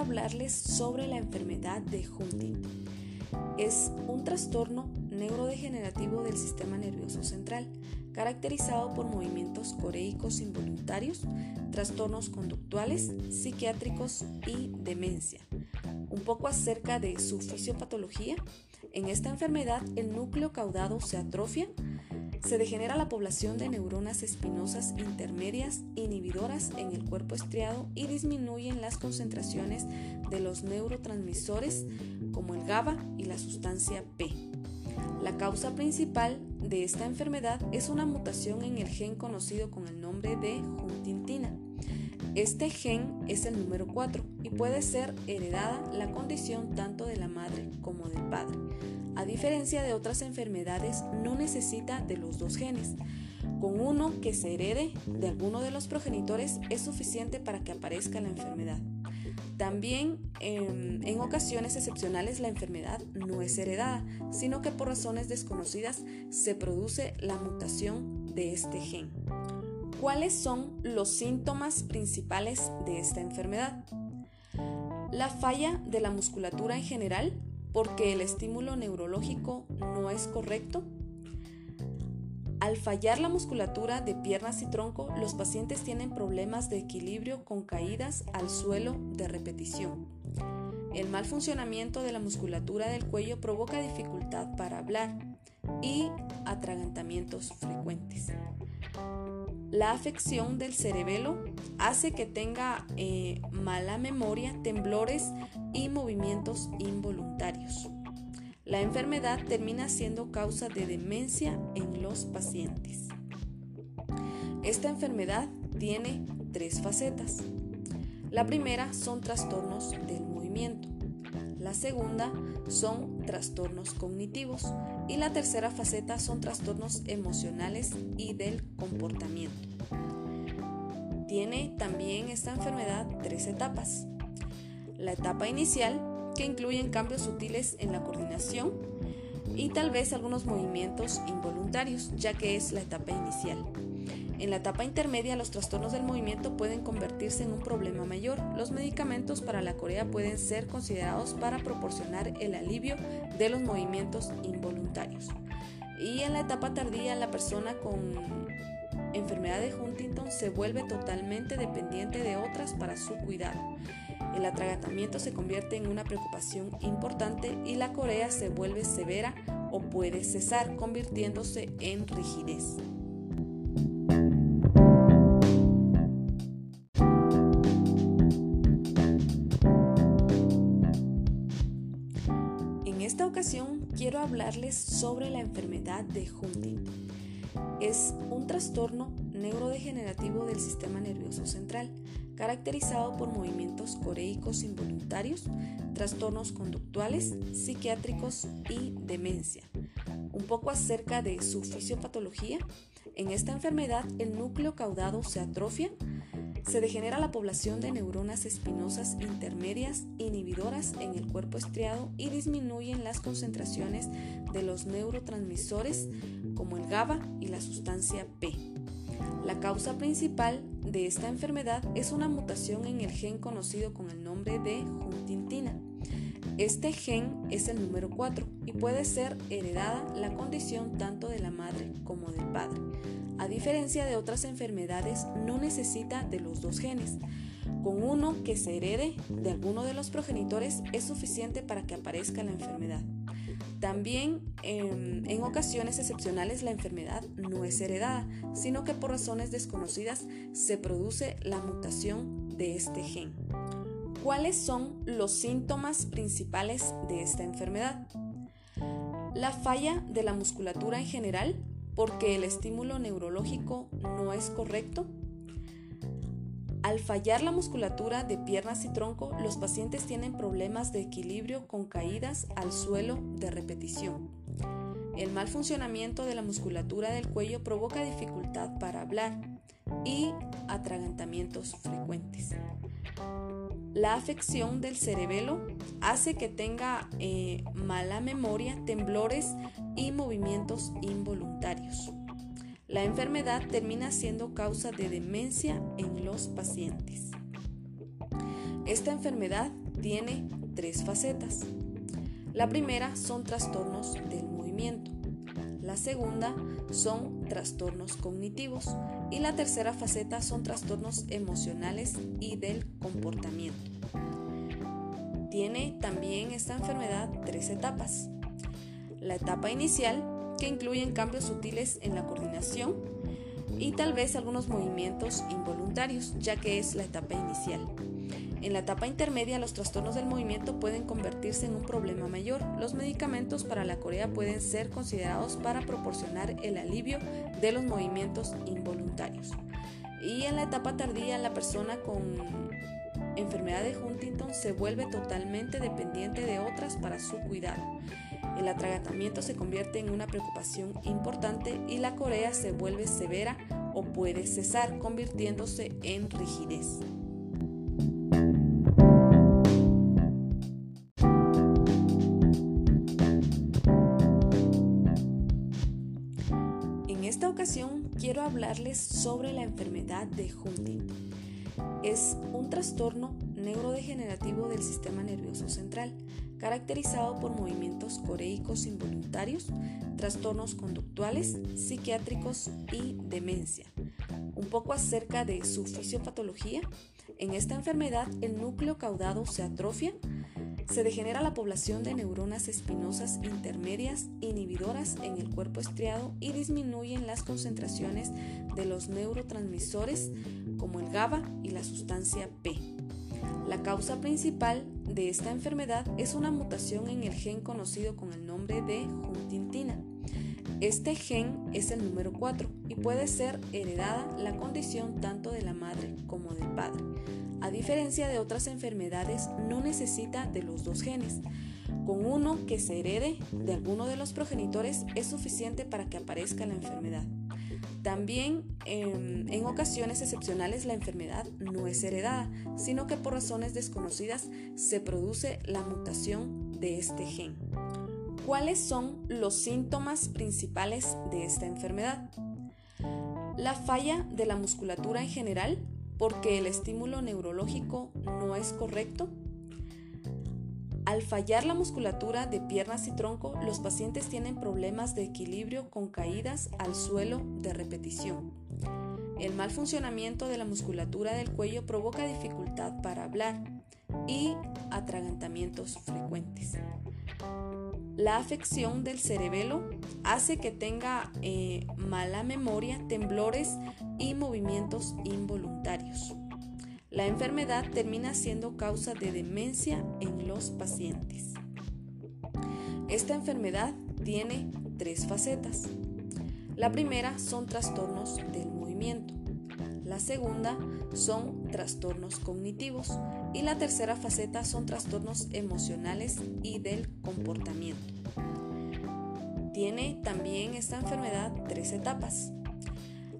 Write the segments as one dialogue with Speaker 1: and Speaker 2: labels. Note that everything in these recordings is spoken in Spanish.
Speaker 1: hablarles sobre la enfermedad de Huntington. Es un trastorno neurodegenerativo del sistema nervioso central, caracterizado por movimientos coreicos involuntarios, trastornos conductuales, psiquiátricos y demencia. Un poco acerca de su fisiopatología. En esta enfermedad el núcleo caudado se atrofia, se degenera la población de neuronas espinosas intermedias inhibidoras en el cuerpo estriado y disminuyen las concentraciones de los neurotransmisores como el GABA y la sustancia P. La causa principal de esta enfermedad es una mutación en el gen conocido con el nombre de huntingtina. Este gen es el número 4 y puede ser heredada la condición tanto de la madre como del padre. A diferencia de otras enfermedades, no necesita de los dos genes. Con uno que se herede de alguno de los progenitores es suficiente para que aparezca la enfermedad. También em, en ocasiones excepcionales la enfermedad no es heredada, sino que por razones desconocidas se produce la mutación de este gen. ¿Cuáles son los síntomas principales de esta enfermedad? La falla de la musculatura en general, porque el estímulo neurológico no es correcto. Al fallar la musculatura de piernas y tronco, los pacientes tienen problemas de equilibrio con caídas al suelo de repetición. El mal funcionamiento de la musculatura del cuello provoca dificultad para hablar y atragantamientos frecuentes. La afección del cerebelo hace que tenga eh, mala memoria, temblores y movimientos involuntarios. La enfermedad termina siendo causa de demencia en los pacientes. Esta enfermedad tiene tres facetas. La primera son trastornos del movimiento. La segunda son trastornos cognitivos y la tercera faceta son trastornos emocionales y del comportamiento. Tiene también esta enfermedad tres etapas. La etapa inicial, que incluyen cambios sutiles en la coordinación y tal vez algunos movimientos involuntarios, ya que es la etapa inicial. En la etapa intermedia, los trastornos del movimiento pueden convertirse en un problema mayor. Los medicamentos para la corea pueden ser considerados para proporcionar el alivio de los movimientos involuntarios. Y en la etapa tardía, la persona con enfermedad de Huntington se vuelve totalmente dependiente de otras para su cuidado. El atragantamiento se convierte en una preocupación importante y la corea se vuelve severa o puede cesar, convirtiéndose en rigidez. Quiero hablarles sobre la enfermedad de Huntington. Es un trastorno neurodegenerativo del sistema nervioso central, caracterizado por movimientos coreicos involuntarios, trastornos conductuales, psiquiátricos y demencia. Un poco acerca de su fisiopatología. En esta enfermedad el núcleo caudado se atrofia, se degenera la población de neuronas espinosas intermedias inhibidoras en el cuerpo estriado y disminuyen las concentraciones de los neurotransmisores como el GABA y la sustancia P. La causa principal de esta enfermedad es una mutación en el gen conocido con el nombre de huntingtina. Este gen es el número 4 y puede ser heredada la condición tanto de la madre como del padre. A diferencia de otras enfermedades, no necesita de los dos genes. Con uno que se herede de alguno de los progenitores es suficiente para que aparezca la enfermedad. También em, en ocasiones excepcionales la enfermedad no es heredada, sino que por razones desconocidas se produce la mutación de este gen. ¿Cuáles son los síntomas principales de esta enfermedad? La falla de la musculatura en general, porque el estímulo neurológico no es correcto. Al fallar la musculatura de piernas y tronco, los pacientes tienen problemas de equilibrio con caídas al suelo de repetición. El mal funcionamiento de la musculatura del cuello provoca dificultad para hablar y atragantamientos frecuentes. La afección del cerebelo hace que tenga eh, mala memoria, temblores y movimientos involuntarios. La enfermedad termina siendo causa de demencia en los pacientes. Esta enfermedad tiene tres facetas. La primera son trastornos del movimiento. La segunda son trastornos cognitivos y la tercera faceta son trastornos emocionales y del comportamiento. Tiene también esta enfermedad tres etapas. La etapa inicial, que incluyen cambios sutiles en la coordinación y tal vez algunos movimientos involuntarios, ya que es la etapa inicial. En la etapa intermedia, los trastornos del movimiento pueden convertirse en un problema mayor. Los medicamentos para la corea pueden ser considerados para proporcionar el alivio de los movimientos involuntarios. Y en la etapa tardía, la persona con enfermedad de Huntington se vuelve totalmente dependiente de otras para su cuidado. El atragantamiento se convierte en una preocupación importante y la corea se vuelve severa o puede cesar, convirtiéndose en rigidez. esta ocasión quiero hablarles sobre la enfermedad de Huntington. Es un trastorno neurodegenerativo del sistema nervioso central, caracterizado por movimientos coreicos involuntarios, trastornos conductuales, psiquiátricos y demencia. Un poco acerca de su fisiopatología. En esta enfermedad el núcleo caudado se atrofia, se degenera la población de neuronas espinosas intermedias inhibidoras en el cuerpo estriado y disminuyen las concentraciones de los neurotransmisores como el GABA y la sustancia P. La causa principal de esta enfermedad es una mutación en el gen conocido con el nombre de huntingtina. Este gen es el número 4 y puede ser heredada la condición tanto de la madre como del padre. A diferencia de otras enfermedades, no necesita de los dos genes. Con uno que se herede de alguno de los progenitores es suficiente para que aparezca la enfermedad. También em, en ocasiones excepcionales la enfermedad no es heredada, sino que por razones desconocidas se produce la mutación de este gen. ¿Cuáles son los síntomas principales de esta enfermedad? La falla de la musculatura en general, porque el estímulo neurológico no es correcto. Al fallar la musculatura de piernas y tronco, los pacientes tienen problemas de equilibrio con caídas al suelo de repetición. El mal funcionamiento de la musculatura del cuello provoca dificultad para hablar y atragantamientos frecuentes. La afección del cerebelo hace que tenga eh, mala memoria, temblores y movimientos involuntarios. La enfermedad termina siendo causa de demencia en los pacientes. Esta enfermedad tiene tres facetas. La primera son trastornos del movimiento. La segunda son trastornos cognitivos y la tercera faceta son trastornos emocionales y del comportamiento. Tiene también esta enfermedad tres etapas.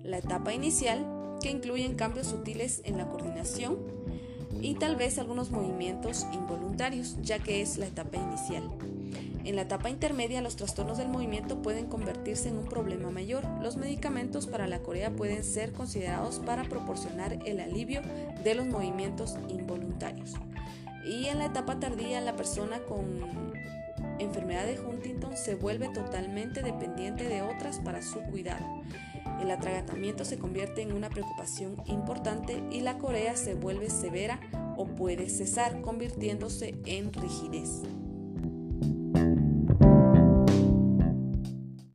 Speaker 1: La etapa inicial, que incluyen cambios sutiles en la coordinación y tal vez algunos movimientos involuntarios, ya que es la etapa inicial. En la etapa intermedia, los trastornos del movimiento pueden convertirse en un problema mayor. Los medicamentos para la corea pueden ser considerados para proporcionar el alivio de los movimientos involuntarios. Y en la etapa tardía, la persona con enfermedad de Huntington se vuelve totalmente dependiente de otras para su cuidado. El atragantamiento se convierte en una preocupación importante y la corea se vuelve severa o puede cesar, convirtiéndose en rigidez.